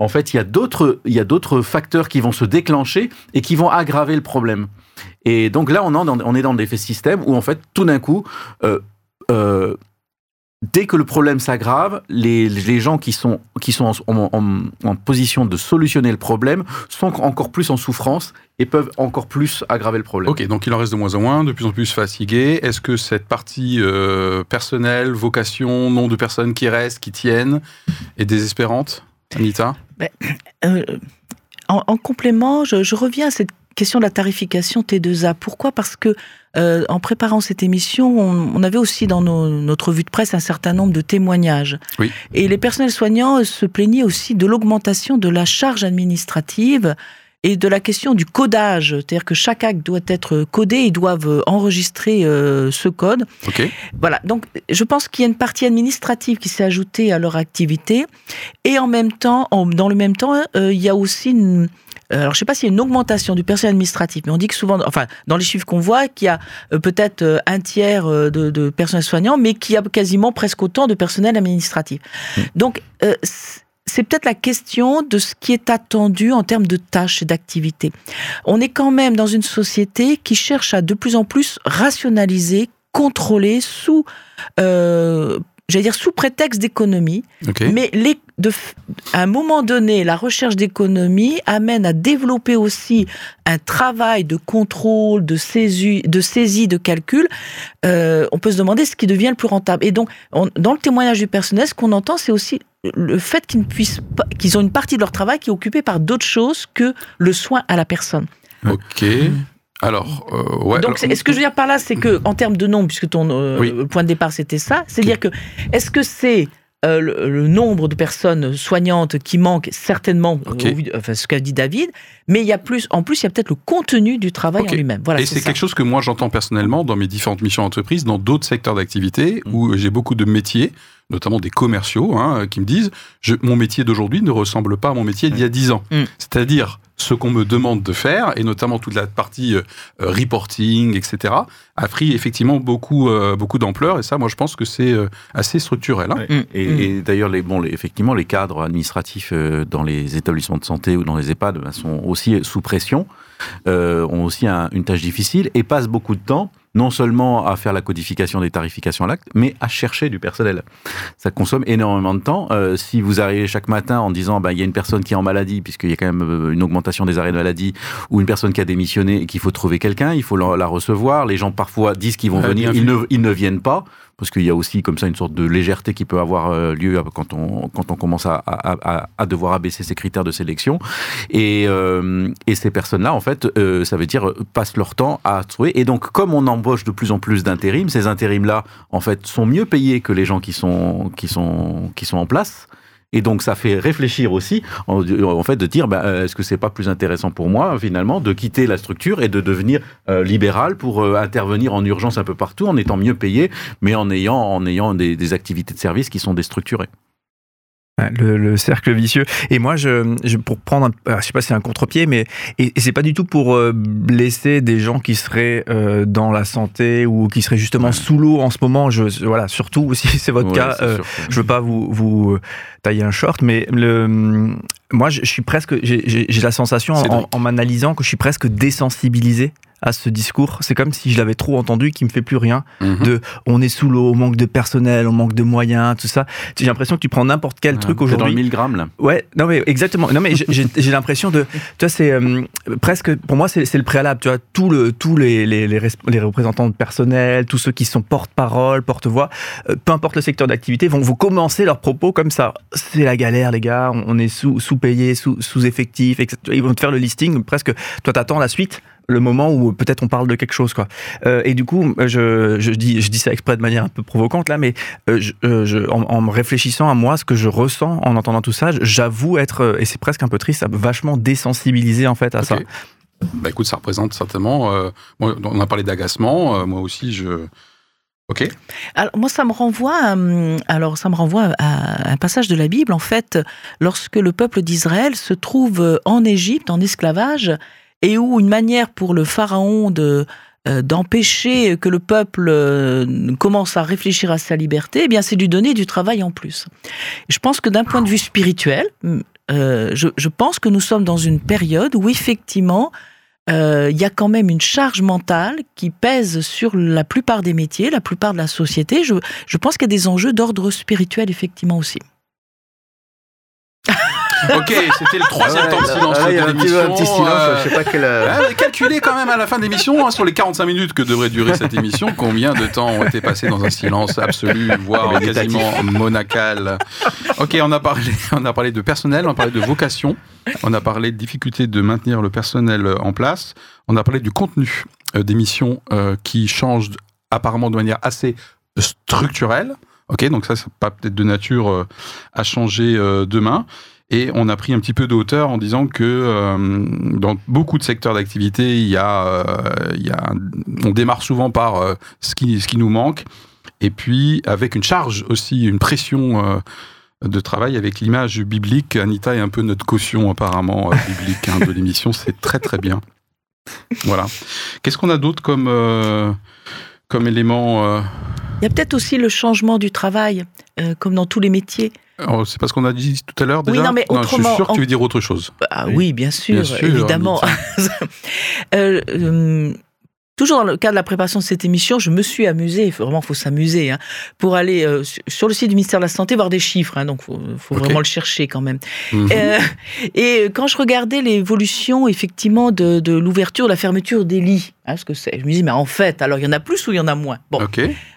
en fait, il y a d'autres, facteurs qui vont se déclencher et qui vont aggraver le problème. Et donc là, on, est dans l'effet système où en fait, tout d'un coup, euh, euh, dès que le problème s'aggrave, les, les, gens qui sont, qui sont en, position de solutionner le problème sont encore plus en souffrance et peuvent encore plus aggraver le problème. Ok, donc il en reste de moins en moins, de plus en plus fatigué. Est-ce que cette partie euh, personnelle, vocation, nombre de personnes qui restent, qui tiennent, est désespérante, Anita? Ben, euh, en, complément, je, je reviens à cette question de la tarification T2A. Pourquoi? Parce que euh, en préparant cette émission, on, avait aussi dans notre vue de presse un certain nombre de témoignages. Et les personnels soignants se plaignaient aussi de l'augmentation de la charge administrative et de la question du codage, c'est-à-dire que chaque acte doit être codé, ils doivent enregistrer euh, ce code. Voilà, donc je pense qu'il y a une partie administrative qui s'est ajoutée à leur activité, et en même temps, dans le même temps, euh, il y a aussi une, alors, je ne sais pas s'il y a une augmentation du personnel administratif, mais on dit que souvent, enfin, dans les chiffres qu'on voit, qu'il y a euh, peut-être euh, un tiers de, de, personnel soignant, mais qu'il y a quasiment presque autant de personnel administratif. Mmh. Donc, c'est peut-être la question de ce qui est attendu en termes de tâches et d'activités. On est quand même dans une société qui cherche à de plus en plus rationaliser, contrôler sous j'allais dire sous prétexte d'économie, mais les, de, à un moment donné, la recherche d'économie amène à développer aussi un travail de contrôle, de saisie, de, saisie, de calcul. Euh, on peut se demander ce qui devient le plus rentable. Et donc, dans le témoignage du personnel, ce qu'on entend, c'est aussi le fait qu'ils puissent qu'ils ont une partie de leur travail qui est occupée par d'autres choses que le soin à la personne. Ok. Alors, euh, ouais. Donc, ce que je veux dire par là, c'est que en termes de nombre, puisque ton euh, point de départ c'était ça, c'est à dire que est-ce que c'est euh, le, nombre de personnes soignantes qui manquent certainement, enfin, ce qu'a dit David, mais il y a plus, en plus, il y a peut-être le contenu du travail en lui-même. Voilà, et c'est quelque chose que moi j'entends personnellement dans mes différentes missions d'entreprise, dans d'autres secteurs d'activité mm. où j'ai beaucoup de métiers notamment des commerciaux, hein, qui me disent je, mon métier d'aujourd'hui ne ressemble pas à mon métier d'il y a 10 ans. Mm. C'est-à-dire ce qu'on me demande de faire, et notamment toute la partie euh, reporting, etc., a pris effectivement beaucoup, euh, beaucoup d'ampleur, et ça, moi, je pense que c'est euh, assez structurel. Hein. Mm. Et, d'ailleurs, les, bon, effectivement, les cadres administratifs dans les établissements de santé ou dans les EHPAD ben, sont aussi sous pression, ont aussi une tâche difficile, et passent beaucoup de temps non seulement à faire la codification des tarifications à l'acte, mais à chercher du personnel. Ça consomme énormément de temps. Euh, si vous arrivez chaque matin en disant, bah, il y a une personne qui est en maladie, puisqu'il y a quand même euh, une augmentation des arrêts de maladie, ou une personne qui a démissionné et qu'il faut trouver quelqu'un, il faut la, recevoir. Les gens parfois disent qu'ils vont venir, ils ne, ils ne viennent pas parce qu'il y a aussi comme ça une sorte de légèreté qui peut avoir euh, lieu quand on, quand on commence à, à, devoir abaisser ses critères de sélection. Et, euh, et ces personnes-là, en fait, euh, ça veut dire passent leur temps à trouver. Et donc, comme on embauche de plus en plus d'intérim, ces intérims-là, en fait, sont mieux payés que les gens qui sont, qui sont, qui sont en place. Et donc ça fait réfléchir aussi, en, fait, de dire, ben, euh, est-ce que c'est pas plus intéressant pour moi finalement de quitter la structure et de devenir euh, libéral pour euh, intervenir en urgence un peu partout, en étant mieux payé, mais en ayant, en ayant des activités de service qui sont déstructurées. Le, cercle vicieux. Et moi, je, pour prendre, un, je sais pas si c'est un contre-pied, mais et, c'est pas du tout pour euh, blesser des gens qui seraient euh, dans la santé ou qui seraient justement sous l'eau en ce moment. Je, voilà, surtout si c'est votre cas, euh, je veux pas vous, vous tailler un short, mais le, moi, je, suis presque, j'ai la sensation en, en m'analysant que je suis presque désensibilisé à ce discours. C'est comme si je l'avais trop entendu, qui me fait plus rien. Mhm. De on est sous l'eau, on manque de personnel, on manque de moyens, tout ça. J'ai l'impression que tu prends n'importe quel truc aujourd'hui. dans le 1000 grammes là. Ouais, non mais exactement. Non mais j'ai l'impression de, tu vois, c'est euh, presque pour moi c'est le préalable. Tu vois, tout le, tous les, les, les, représentants de personnel, tous ceux qui sont porte-parole, porte-voix, euh, peu importe le secteur d'activité, vont vous commencer leurs propos comme ça. C'est la galère les gars, on est sous sous payé, sous sous effectif, etc. Ils vont te faire le listing presque. Toi t'attends la suite le moment où peut-être on parle de quelque chose quoi. Euh, et du coup, je, je, dis je dis ça exprès de manière un peu provocante là, mais euh, euh, je, en, me réfléchissant à moi, ce que je ressens en entendant tout ça, j'avoue être et c'est presque un peu triste, vachement désensibilisé en fait à ça. Bah écoute, ça représente certainement. on a parlé d'agacement. moi aussi, je. Ok. Alors moi, ça me renvoie. À, alors ça me renvoie à un passage de la Bible. En fait, lorsque le peuple d'Israël se trouve en Égypte en esclavage et où une manière pour le pharaon de euh, d'empêcher que le peuple euh, commence à réfléchir à sa liberté, eh bien c'est lui donner du travail en plus. Je pense que d'un point de vue spirituel, euh, je, pense que nous sommes dans une période où effectivement il y a quand même une charge mentale qui pèse sur la plupart des métiers, la plupart de la société. Je, je pense qu'il y a des enjeux d'ordre spirituel effectivement aussi. Ok, c'était le troisième temps de silence de l'émission. Un petit silence, je sais pas quel. Euh... calculez quand même à la fin de l'émission, hein, sur les 45 minutes que devrait durer cette émission, combien de temps ont été passés dans un silence absolu, voire quasiment monacal. Ok, on a parlé, on a parlé de personnel, on a parlé de vocation, on a parlé de difficulté de maintenir le personnel en place, on a parlé du contenu euh, d'émissions euh, qui change apparemment de manière assez structurelle. Ok, donc ça, c'est pas peut-être de nature euh, à changer demain. Et on a pris un petit peu de hauteur en disant que euh, dans beaucoup de secteurs d'activité, il y a, euh, il y a on démarre souvent par euh, ce, qui, ce qui nous manque, et puis avec une charge aussi, une pression de travail avec l'image biblique. Anita est un peu notre caution apparemment biblique hein, de l'émission, c'est très très bien. Voilà. Qu'est-ce qu'on a d'autre comme, comme élément Il y a peut-être aussi le changement du travail, comme dans tous les métiers. Oh, c'est parce qu'on a dit tout à l'heure déjà Oui, non, mais autrement, je suis sûr que tu veux dire autre chose. Ah oui, bien sûr, évidemment. euh, euh toujours dans le cadre de la préparation de cette émission, je me suis amusée, vraiment, il faut s'amuser, hein, pour aller euh, sur le site du ministère de la Santé voir des chiffres, hein, donc il faut, vraiment le chercher quand même. Mhm. Euh, et quand je regardais l'évolution, effectivement, de, de l'ouverture, la fermeture des lits, hein, ce que c'est, je me dis, mais en fait, alors il y en a plus ou il y en a moins? Bon.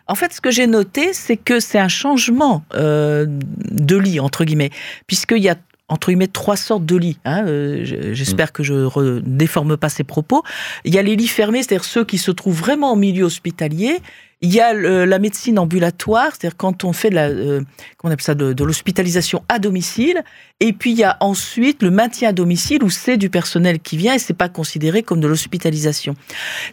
En fait, ce que j'ai noté, c'est que c'est un changement euh, de lit, entre guillemets, puisqu'il y a entre guillemets trois sortes de lits. Hein, euh, j'espère que je ne déforme pas ces propos. Il y a les lits fermés, c'est-à-dire ceux qui se trouvent vraiment en milieu hospitalier. Il y a la médecine ambulatoire, c'est-à-dire quand on fait de la, euh, on appelle ça, de, l'hospitalisation à domicile. Et puis il y a ensuite le maintien à domicile où c'est du personnel qui vient et c'est pas considéré comme de l'hospitalisation.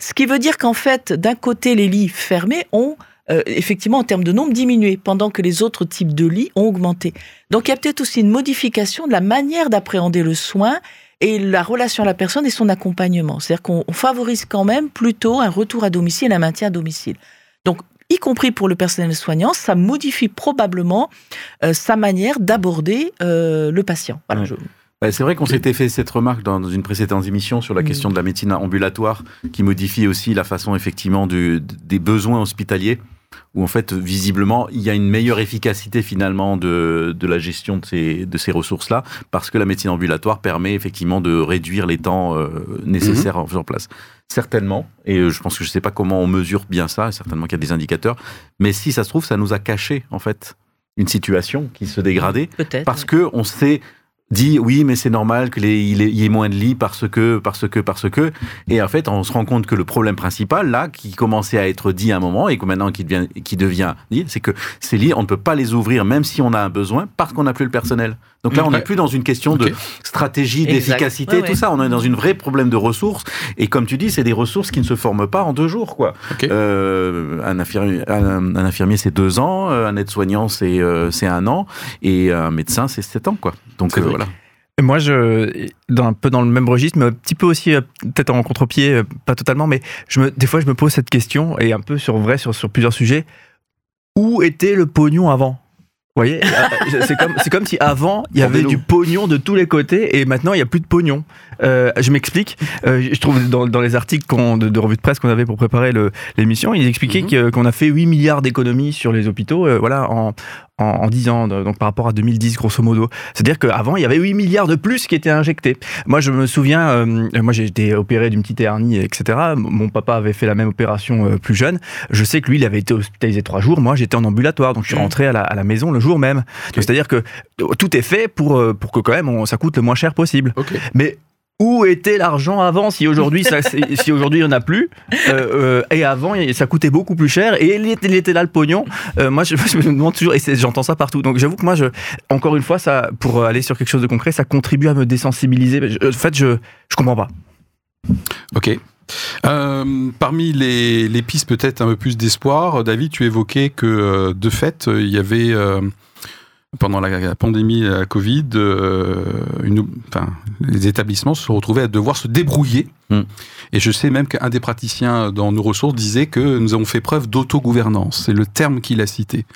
Ce qui veut dire qu'en fait, d'un côté, les lits fermés ont euh, effectivement en termes de nombre diminué, pendant que les autres types de lits ont augmenté. Donc il y a peut-être aussi une modification de la manière d'appréhender le soin et la relation à la personne et son accompagnement. C'est-à-dire qu'on favorise quand même plutôt un retour à domicile, un maintien à domicile. Donc, y compris pour le personnel soignant, ça modifie probablement euh, sa manière d'aborder euh, le patient. Voilà, bah, C'est vrai qu'on s'était fait cette remarque dans une précédente émission sur la question de la médecine ambulatoire, qui modifie aussi la façon effectivement des besoins hospitaliers où en fait, visiblement, il y a une meilleure efficacité finalement de, de la gestion de ces, de ces ressources-là, parce que la médecine ambulatoire permet effectivement de réduire les temps euh, nécessaires mm-hmm. en faisant place. Certainement, et euh, je pense que je ne sais pas comment on mesure bien ça, certainement qu'il y a des indicateurs, mais si ça se trouve, ça nous a caché en fait une situation qui se dégradait, parce que on sait dit oui mais c'est normal qu'il y ait moins de lits parce que parce que parce que. Et en fait on se rend compte que le problème principal là qui commençait à être dit à un moment et que maintenant qui devient qui devient dit c'est que ces lits on ne peut pas les ouvrir même si on a un besoin parce qu'on n'a plus le personnel. Donc là on n'est plus dans une question de stratégie d'efficacité tout ça. On est dans une vraie problème de ressources. Et comme tu dis c'est des ressources qui ne se forment pas en deux jours quoi. Euh, un infirmier un, infirmier c'est deux ans euh, un aide-soignant c'est euh, c'est un an. Et un médecin c'est sept ans quoi. Donc voilà. Moi, je, un peu dans le même registre, mais un petit peu aussi, euh, peut-être en contre-pied, euh, pas totalement, mais je me, des fois, je me pose cette question, et un peu sur vrai, sur, sur plusieurs sujets. Où était le pognon avant? Vous voyez, euh, c'est comme, comme si avant, il y avait du pognon de tous les côtés et maintenant, il n'y a plus de pognon. Euh, je m'explique. Euh, je trouve dans, dans les articles de, de, revue de presse qu'on avait pour préparer l'émission, ils expliquaient mhm. qu'on a fait 8 milliards d'économies sur les hôpitaux voilà, en, en, 10 ans, donc par rapport à 2010, grosso modo. C'est-à-dire qu'avant, il y avait 8 milliards de plus qui étaient injectés. Moi, je me souviens, euh, moi j'ai été opéré d'une petite hernie, etc. Mon papa avait fait la même opération euh, plus jeune. Je sais que lui, il avait été hospitalisé 3 jours. Moi, j'étais en ambulatoire, donc je suis mmh. rentré à la, à la maison le jour même. C'est-à-dire que tout est fait pour, euh, pour que quand même ça coûte le moins cher possible. Mais où était l'argent avant si aujourd'hui si aujourd'hui il n'y en a plus euh, euh, et avant ça coûtait beaucoup plus cher et il était, là le pognon. Euh, moi je, me demande toujours et j'entends ça partout. Donc j'avoue que moi je encore une fois ça pour aller sur quelque chose de concret ça contribue à me désensibiliser. En fait je je comprends pas. Ok. Parmi les, les pistes peut-être un peu plus d'espoir, David, tu évoquais que de fait, il y avait pendant la, pandémie la Covid, euh, une, enfin, les établissements se sont retrouvés à devoir se débrouiller. Hmm. Et je sais même qu'un des praticiens dans nos ressources disait que nous avons fait preuve d'autogouvernance. C'est le terme qu'il a cité.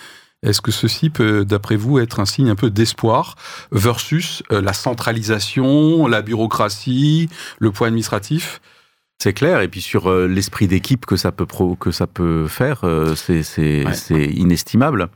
Est-ce que ceci peut, d'après vous, être un signe un peu d'espoir versus euh, la centralisation, la bureaucratie, le poids administratif? C'est clair, et puis sur euh, l'esprit d'équipe que ça peut pro, que ça peut faire, c'est inestimable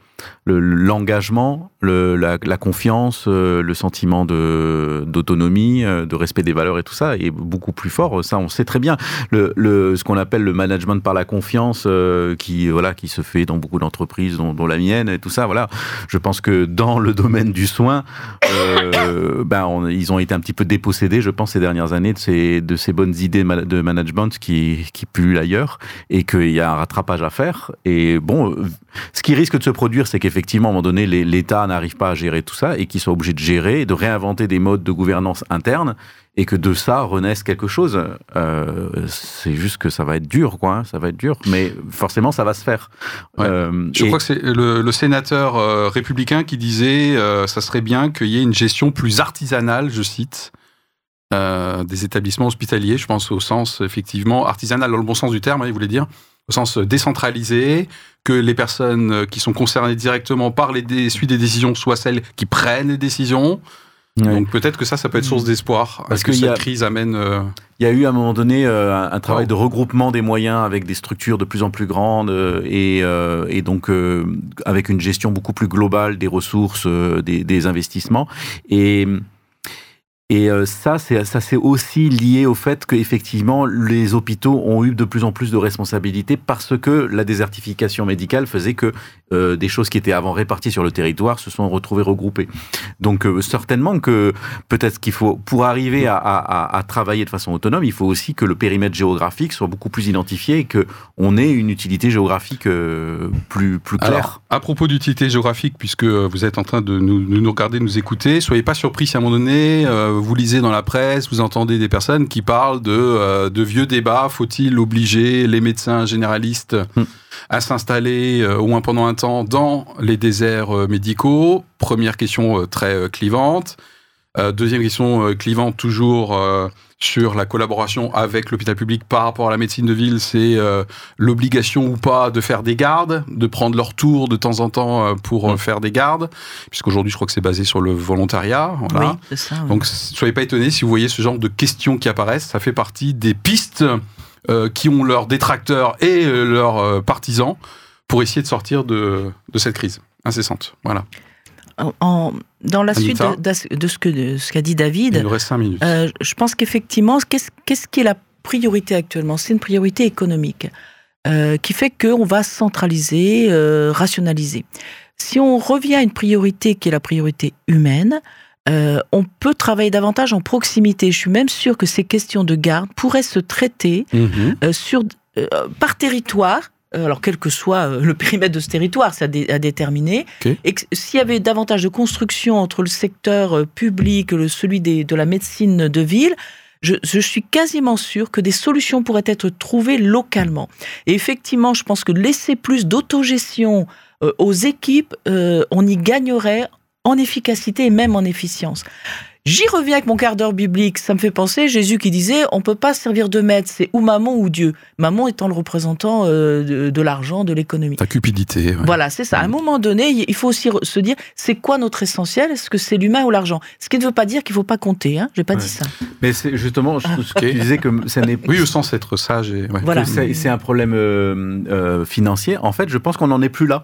l'engagement, le, la, confiance, euh, le sentiment d'autonomie, euh, de respect des valeurs et tout ça est beaucoup plus fort. Ça, on sait très bien. Ce qu'on appelle le management par la confiance, euh, qui voilà, qui se fait dans beaucoup d'entreprises, dont, la mienne et tout ça. Voilà, je pense que dans le domaine du soin, ben ils ont été un petit peu dépossédés, je pense, ces dernières années de ces de ces bonnes idées de management qui qui pullulent ailleurs et qu'il y a un rattrapage à faire. Et bon, ce qui risque de se produire, c'est qu'effectivement, à un moment donné, l'État n'arrive pas à gérer tout ça et qu'il soit obligé de gérer, de réinventer des modes de gouvernance interne et que de ça renaisse quelque chose. Euh, c'est juste que ça va être dur, quoi. Hein, ça va être dur, mais forcément, ça va se faire. Euh, Je crois que c'est le, sénateur euh, républicain qui disait ça serait bien qu'il y ait une gestion plus artisanale, je cite. des établissements hospitaliers, je pense au sens effectivement artisanal dans le bon sens du terme, hein, il voulait dire, au sens décentralisé, que les personnes qui sont concernées directement par les suites des décisions soient celles qui prennent les décisions. Donc peut-être que ça, ça peut être source d'espoir. Parce que, cette crise amène. Euh, il y a eu à un moment donné euh, un, travail de regroupement des moyens avec des structures de plus en plus grandes euh, et, et, donc avec une gestion beaucoup plus globale des ressources, des, des investissements. Et Et euh, ça, c'est ça c'est aussi lié au fait qu'effectivement les hôpitaux ont eu de plus en plus de responsabilités parce que la désertification médicale faisait que euh, des choses qui étaient avant réparties sur le territoire se sont retrouvées regroupées. Donc euh, certainement que peut-être qu'il faut pour arriver à, à, à, travailler de façon autonome, il faut aussi que le périmètre géographique soit beaucoup plus identifié et que on ait une utilité géographique plus plus claire. Alors, à propos d'utilité géographique, puisque vous êtes en train de nous, de nous regarder, de nous écouter, soyez pas surpris si à un moment donné vous lisez dans la presse, vous entendez des personnes qui parlent de, euh, de vieux débats. Faut-il obliger les médecins généralistes hmm. À s'installer euh, au moins pendant un temps dans les déserts euh, médicaux Première question très clivante. deuxième question clivante toujours sur la collaboration avec l'hôpital public par rapport à la médecine de ville, c'est euh, l'obligation ou pas de faire des gardes, de prendre leur tour de temps en temps euh, pour euh, faire des gardes, puisqu'aujourd'hui je crois que c'est basé sur le volontariat. Voilà. Oui, ça, oui. Donc soyez pas étonnés si vous voyez ce genre de questions qui apparaissent, ça fait partie des pistes qui ont leurs détracteurs et leurs partisans pour essayer de sortir de, de cette crise incessante. Voilà dans la suite de, ce qu'a ce dit David, Il nous reste cinq minutes. Euh, je pense qu'effectivement, qu'est-ce qui est la priorité actuellement? C'est une priorité économique euh, qui fait qu'on va centraliser, euh, rationaliser. Si on revient à une priorité qui est la priorité humaine, on peut travailler davantage en proximité. Je suis même sûr que ces questions de garde pourraient se traiter mhm. sur, par territoire euh, alors quel que soit euh, le périmètre de ce territoire, c'est à, déterminer, et s'il y avait davantage de construction entre le secteur euh, public, le, celui de la médecine de ville, je, suis quasiment sûr que des solutions pourraient être trouvées localement. Et effectivement, je pense que laisser plus d'autogestion aux équipes, on y gagnerait en efficacité et même en efficience. J'y reviens avec mon quart d'heure biblique. Ça me fait penser Jésus qui disait on peut pas servir de maître, c'est ou maman ou Dieu. Maman étant le représentant euh, de, l'argent, de l'économie. Ta cupidité. Voilà, c'est ça. À un moment donné, il faut aussi se dire c'est quoi notre essentiel? Est-ce que c'est l'humain ou l'argent? Ce qui ne veut pas dire qu'il faut pas compter. Hein J'ai pas dit ça. Mais c'est justement ce que tu disais que ça n'est. Oui, au sens d'être sage. Et... Voilà. C'est un problème euh, euh, financier. En fait, je pense qu'on n'en est plus là.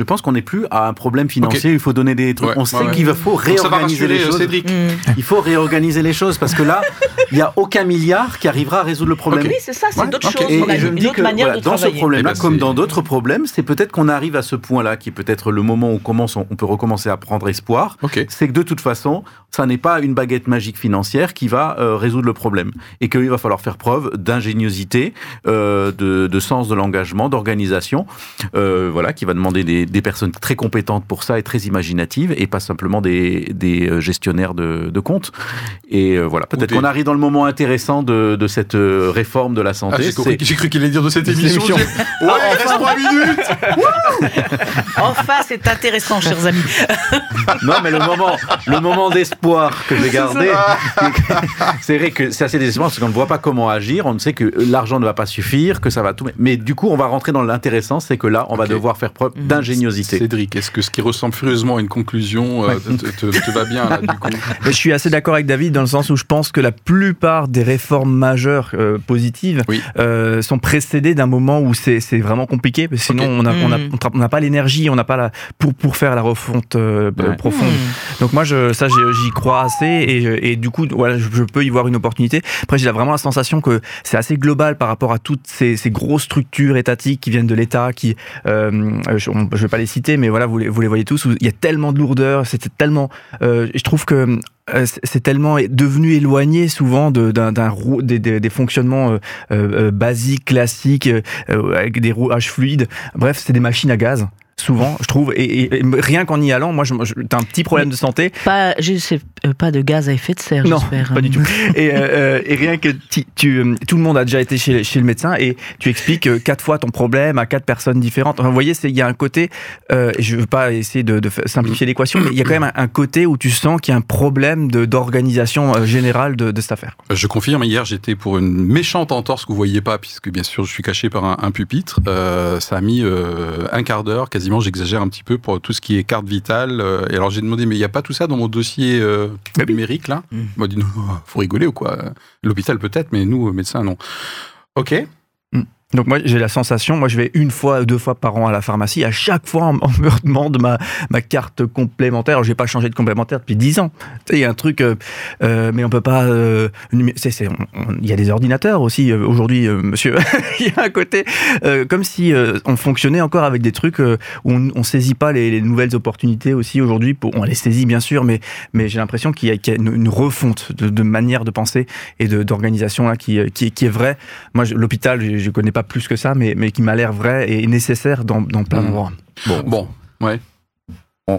Je pense qu'on n'est plus à un problème financier. Il faut donner des trucs. on sait qu'il faut réorganiser les choses. Mm. Il faut réorganiser les choses parce que là, il n'y a aucun milliard qui arrivera à résoudre le problème. Oui, c'est ça, c'est d'autres choses. Et, je me dis que dans ce problème-là, eh ben, comme dans d'autres problèmes, c'est peut-être qu'on arrive à ce point-là, qui est peut-être le moment où on, commence, on peut recommencer à prendre espoir. C'est que de toute façon, ça n'est pas une baguette magique financière qui va euh, résoudre le problème. Et qu'il va falloir faire preuve d'ingéniosité, euh, de, de, sens de l'engagement, d'organisation, euh, voilà, qui va demander des des personnes très compétentes pour ça et très imaginatives et pas simplement des, des euh, gestionnaires de, de comptes. Et euh, voilà, peut-être qu'on arrive dans le moment intéressant de, de cette euh, réforme de la santé. Ah, j'ai cru qu'il allait dire de cette émission. Ouais, il reste trois minutes Enfin, c'est intéressant, chers amis. non, mais le moment, le moment d'espoir que j'ai gardé, c'est vrai que c'est assez désespérant parce qu'on ne voit pas comment agir, on sait que l'argent ne va pas suffire, que ça va tout. Mais du coup, on va rentrer dans l'intéressant, c'est que là, on va devoir faire preuve mm. Cédric, est-ce que ce qui ressemble furieusement à une conclusion euh, te, va bien là, du coup Je suis assez d'accord avec David dans le sens où je pense que la plupart des réformes majeures euh, positives euh, sont précédées d'un moment où c'est vraiment compliqué, parce que sinon on n'a hmm. pas l'énergie, on n'a pas la pour pour faire la refonte profonde. Hmm. Donc moi je, ça j'y crois assez et, et, du coup voilà je, peux y voir une opportunité. Après j'ai vraiment la sensation que c'est assez global par rapport à toutes ces, ces grosses structures étatiques qui viennent de l'État, qui je vais pas les citer, mais voilà, vous les, vous les voyez tous. Il y a tellement de lourdeur, c'était tellement. Euh, je trouve que euh, c'est tellement devenu éloigné souvent d'un des, des, des, fonctionnements euh, basiques, classiques, avec des rouages fluides. Bref, c'est des machines à gaz souvent, je trouve. Et, rien qu'en y allant, moi, je, t'as un petit problème de santé. Pas, je sais, euh, pas de gaz à effet de serre, non, j'espère. pas du tout. et, euh, et, rien que tu, euh, tout le monde a déjà été chez, chez le médecin et tu expliques quatre fois ton problème à quatre personnes différentes. Enfin, vous voyez, il y a un côté, euh, je veux pas essayer de, de simplifier l'équation, mais il y a quand même un, côté où tu sens qu'il y a un problème d'organisation générale de, de, cette affaire. Je confirme, hier j'étais pour une méchante entorse que vous voyez pas, puisque bien sûr je suis caché par un, un pupitre. ça a mis un quart d'heure, quasiment j'exagère un petit peu pour tout ce qui est carte vitale. Euh, et alors j'ai demandé, mais il n'y a pas tout ça dans mon dossier euh, numérique là? Mmh. Il m'a dit, non, faut rigoler ou quoi? L'hôpital peut-être, mais nous, médecins, non. Ok. Donc moi j'ai la sensation, moi je vais une fois, deux fois par an à la pharmacie, à chaque fois on, me demande ma, ma carte complémentaire. Alors j'ai pas changé de complémentaire depuis dix ans. Il y a un truc, euh, euh, mais on peut pas. Euh, il y a des ordinateurs aussi aujourd'hui, monsieur. Il y a un côté comme si on fonctionnait encore avec des trucs où on, on saisit pas les, nouvelles opportunités aussi aujourd'hui. On les saisit bien sûr, mais mais j'ai l'impression qu'il y, a une, refonte de, manière de penser et d'organisation qui, qui, qui est vraie. Moi l'hôpital, je, je connais pas plus que ça, mais, mais qui m'a l'air vrai et nécessaire dans, dans plein mmh. d'endroits. Bon, bon, ouais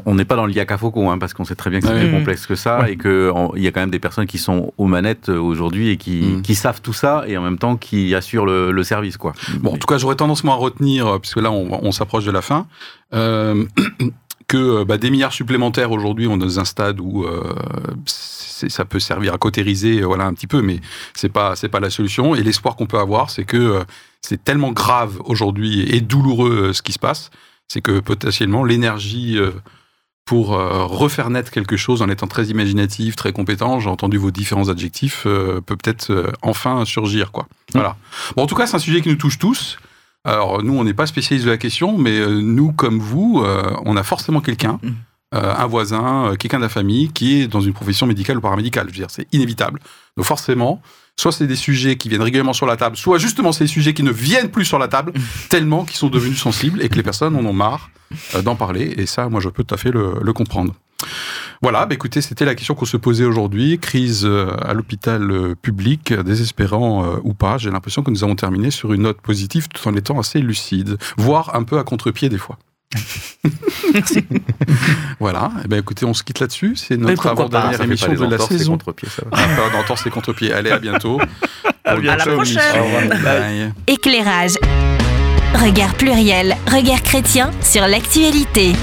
on n'est pas dans l'IACAFOCO, hein, parce qu'on sait très bien que c'est plus complexe que ça, et qu'il y a quand même des personnes qui sont aux manettes euh, aujourd'hui et qui, mmh. qui, savent tout ça, et en même temps qui assurent le, service. Quoi. Bon, en tout cas, j'aurais tendance moi à retenir, euh, puisque là, on, s'approche de la fin, euh, que bah, des milliards supplémentaires aujourd'hui, on est dans un stade où ça peut servir à cautériser, voilà, un petit peu, mais c'est pas, c'est pas la solution. Et l'espoir qu'on peut avoir, c'est que c'est tellement grave aujourd'hui et douloureux euh, ce qui se passe, c'est que potentiellement l'énergie euh, pour euh, refaire naître quelque chose en étant très imaginatif, très compétent, j'ai entendu vos différents adjectifs, peut peut-être enfin surgir. Quoi. Voilà. Bon, en tout cas, c'est un sujet qui nous touche tous. Alors, nous, on n'est pas spécialistes de la question, mais nous, comme vous, on a forcément quelqu'un, mm. un voisin, quelqu'un de la famille, qui est dans une profession médicale ou paramédicale. Je veux dire, c'est inévitable. Donc, forcément, soit c'est des sujets qui viennent régulièrement sur la table, soit justement c'est des sujets qui ne viennent plus sur la table, tellement qu'ils sont devenus sensibles et que les personnes en ont marre euh, d'en parler. Et ça, moi, je peux tout à fait le, comprendre. Voilà, bah écoutez, c'était la question qu'on se posait aujourd'hui. Crise euh, à l'hôpital euh, public, désespérant ou pas. J'ai l'impression que nous avons terminé sur une note positive tout en étant assez lucide, voire un peu à contre-pied des fois. Merci. voilà. Eh ben, écoutez, on se quitte là-dessus. C'est notre avant-dernière émission de la saison. Contre-pied, ça va. Ah, c'est contre-pied. Allez, à bientôt. à, la prochaine. Éclairage. Regard pluriel, regard chrétien sur l'actualité.